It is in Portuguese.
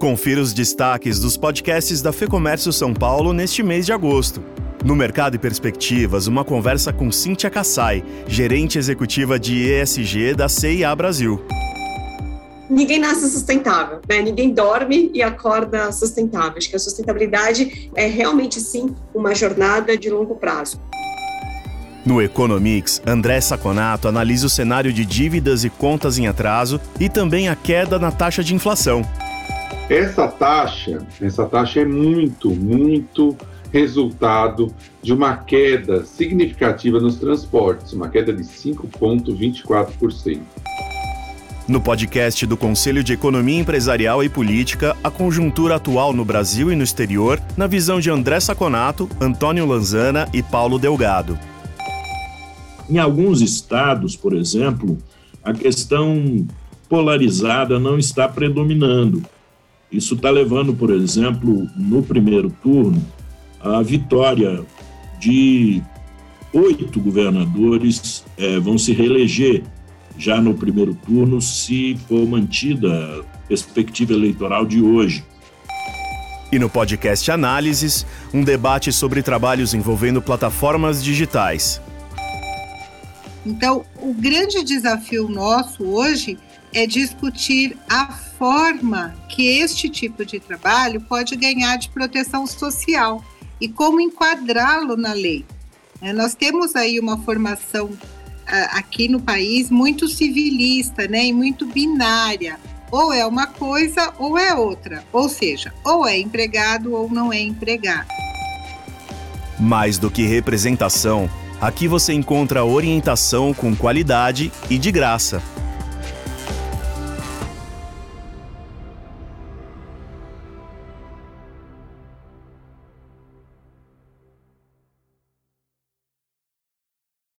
Confira os destaques dos podcasts da Fecomércio São Paulo neste mês de agosto. No Mercado e Perspectivas, uma conversa com Cíntia Kassai, gerente executiva de ESG da CIA Brasil. Ninguém nasce sustentável, né? ninguém dorme e acorda sustentável. Acho que a sustentabilidade é realmente, sim, uma jornada de longo prazo. No Economics, André Saconato analisa o cenário de dívidas e contas em atraso e também a queda na taxa de inflação. Essa taxa, essa taxa é muito, muito resultado de uma queda significativa nos transportes, uma queda de 5,24%. No podcast do Conselho de Economia Empresarial e Política, a conjuntura atual no Brasil e no exterior, na visão de André Saconato, Antônio Lanzana e Paulo Delgado. Em alguns estados, por exemplo, a questão polarizada não está predominando. Isso está levando, por exemplo, no primeiro turno, a vitória de oito governadores é, vão se reeleger já no primeiro turno, se for mantida a perspectiva eleitoral de hoje. E no podcast Análises, um debate sobre trabalhos envolvendo plataformas digitais. Então, o grande desafio nosso hoje é discutir a forma que este tipo de trabalho pode ganhar de proteção social e como enquadrá-lo na lei. É, nós temos aí uma formação aqui no país muito civilista, né, e muito binária. Ou é uma coisa ou é outra. Ou seja, ou é empregado ou não é empregado. Mais do que representação, aqui você encontra orientação com qualidade e de graça